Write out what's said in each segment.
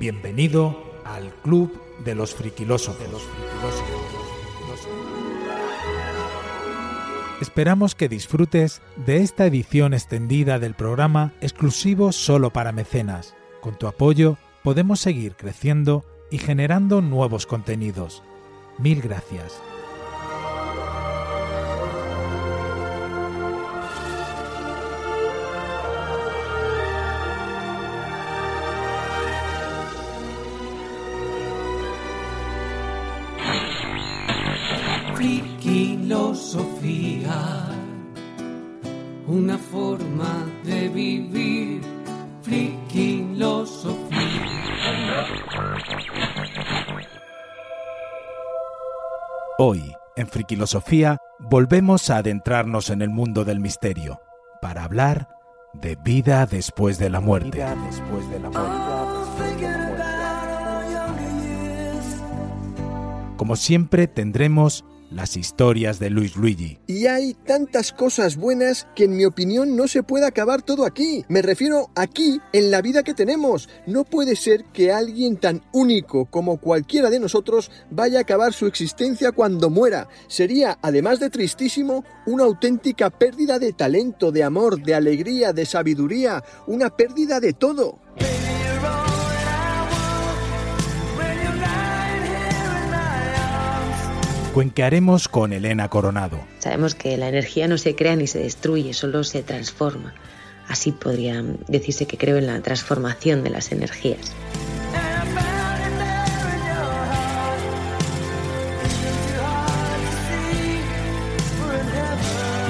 Bienvenido al Club de los Friquilósofos. Esperamos que disfrutes de esta edición extendida del programa exclusivo solo para mecenas. Con tu apoyo podemos seguir creciendo y generando nuevos contenidos. Mil gracias. Friquilosofía, una forma de vivir. Friquilosofía. Hoy, en Friquilosofía, volvemos a adentrarnos en el mundo del misterio para hablar de vida después de la muerte. Vida después de la muerte. Como siempre, tendremos las historias de Luis Luigi. Y hay tantas cosas buenas que en mi opinión no se puede acabar todo aquí. Me refiero aquí, en la vida que tenemos. No puede ser que alguien tan único como cualquiera de nosotros vaya a acabar su existencia cuando muera. Sería, además de tristísimo, una auténtica pérdida de talento, de amor, de alegría, de sabiduría, una pérdida de todo. Cuenquearemos con Elena Coronado. Sabemos que la energía no se crea ni se destruye, solo se transforma. Así podría decirse que creo en la transformación de las energías.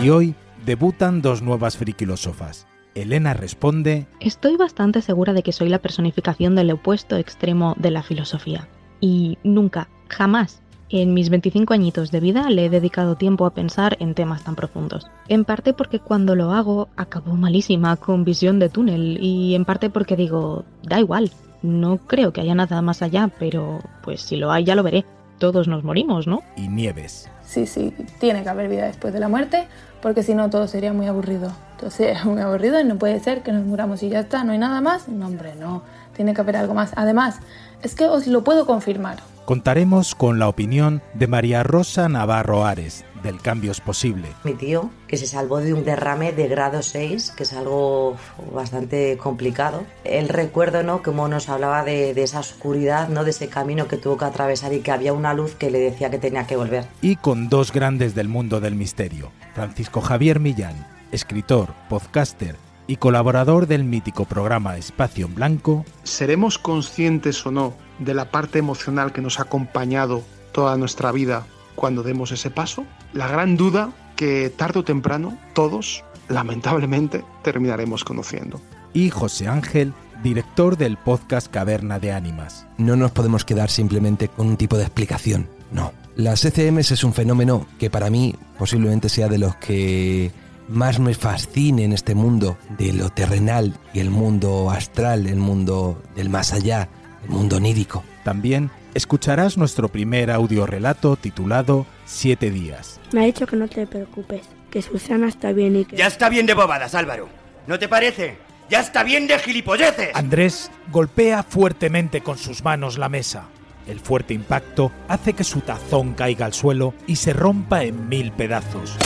Y hoy debutan dos nuevas friquilósofas. Elena responde... Estoy bastante segura de que soy la personificación del opuesto extremo de la filosofía. Y nunca, jamás en mis 25 añitos de vida le he dedicado tiempo a pensar en temas tan profundos. En parte porque cuando lo hago acabo malísima con visión de túnel y en parte porque digo, da igual, no creo que haya nada más allá, pero pues si lo hay ya lo veré. Todos nos morimos, ¿no? Y Nieves. Sí, sí, tiene que haber vida después de la muerte, porque si no todo sería muy aburrido. Entonces es muy aburrido y no puede ser que nos muramos y ya está, no hay nada más. No, hombre, no, tiene que haber algo más. Además, es que os lo puedo confirmar contaremos con la opinión de María Rosa Navarro Ares, del Cambio es Posible. Mi tío, que se salvó de un derrame de grado 6, que es algo bastante complicado. El recuerdo, ¿no? Como nos hablaba de, de, esa oscuridad, ¿no? De ese camino que tuvo que atravesar y que había una luz que le decía que tenía que volver. Y con dos grandes del mundo del misterio. Francisco Javier Millán, escritor, podcaster y colaborador del mítico programa Espacio en Blanco. ¿Seremos conscientes o no de la parte emocional que nos ha acompañado toda nuestra vida cuando demos ese paso? La gran duda que tarde o temprano todos, lamentablemente, terminaremos conociendo. Y José Ángel, director del podcast Caverna de Ánimas. No nos podemos quedar simplemente con un tipo de explicación, no. Las ECMs es un fenómeno que para mí posiblemente sea de los que más me fascine en este mundo de lo terrenal y el mundo astral, el mundo del más allá, el mundo onírico. También escucharás nuestro primer audio relato titulado Siete días. Me ha dicho que no te preocupes, que Susana está bien y que... Ya está bien de bobadas, Álvaro. ¿No te parece? ¡Ya está bien de gilipolleces! Andrés golpea fuertemente con sus manos la mesa. El fuerte impacto hace que su tazón caiga al suelo y se rompa en mil pedazos.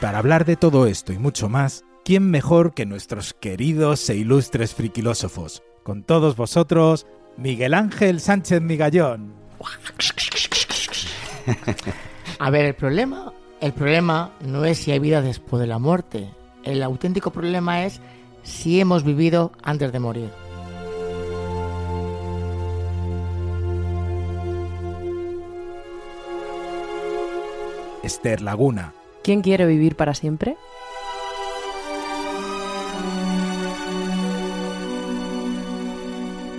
Para hablar de todo esto y mucho más, ¿quién mejor que nuestros queridos e ilustres friquilósofos? Con todos vosotros, Miguel Ángel Sánchez Migallón. A ver, el problema, el problema no es si hay vida después de la muerte. El auténtico problema es si hemos vivido antes de morir. Esther Laguna, ¿Quién quiere vivir para siempre?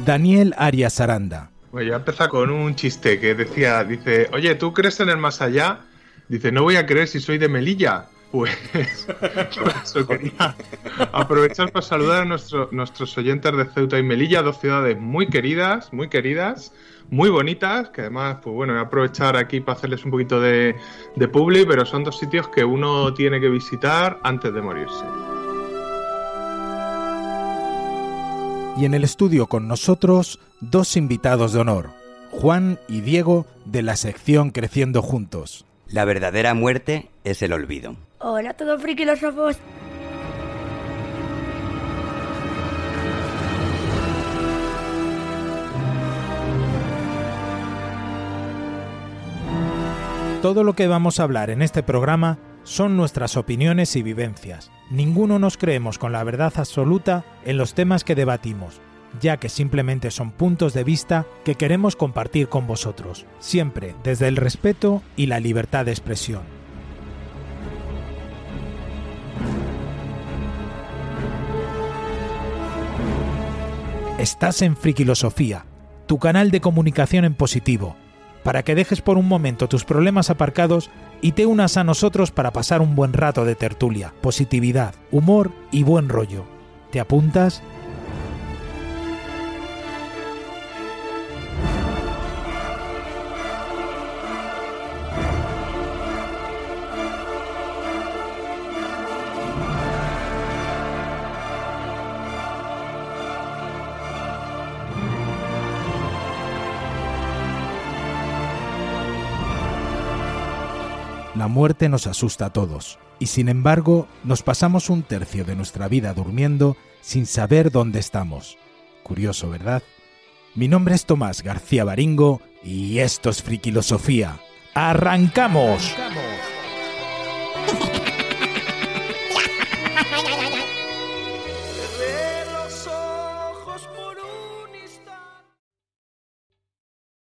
Daniel Arias Aranda. Bueno, yo empezar con un chiste que decía, dice, oye, ¿tú crees en el más allá? Dice, no voy a creer si soy de Melilla. Pues, eso quería aprovechar para saludar a nuestros oyentes de Ceuta y Melilla, dos ciudades muy queridas, muy queridas, muy bonitas, que además, pues bueno, voy a aprovechar aquí para hacerles un poquito de, de publi, pero son dos sitios que uno tiene que visitar antes de morirse. Y en el estudio con nosotros, dos invitados de honor, Juan y Diego de la sección Creciendo Juntos. La verdadera muerte es el olvido. Hola a todos frikilósofos. Todo lo que vamos a hablar en este programa son nuestras opiniones y vivencias. Ninguno nos creemos con la verdad absoluta en los temas que debatimos, ya que simplemente son puntos de vista que queremos compartir con vosotros, siempre desde el respeto y la libertad de expresión. Estás en Frikilosofía, tu canal de comunicación en positivo para que dejes por un momento tus problemas aparcados y te unas a nosotros para pasar un buen rato de tertulia, positividad, humor y buen rollo. ¿Te apuntas? La muerte nos asusta a todos, y sin embargo nos pasamos un tercio de nuestra vida durmiendo sin saber dónde estamos. Curioso, ¿verdad? Mi nombre es Tomás García Baringo y esto es Frikilosofía. ¡Arrancamos!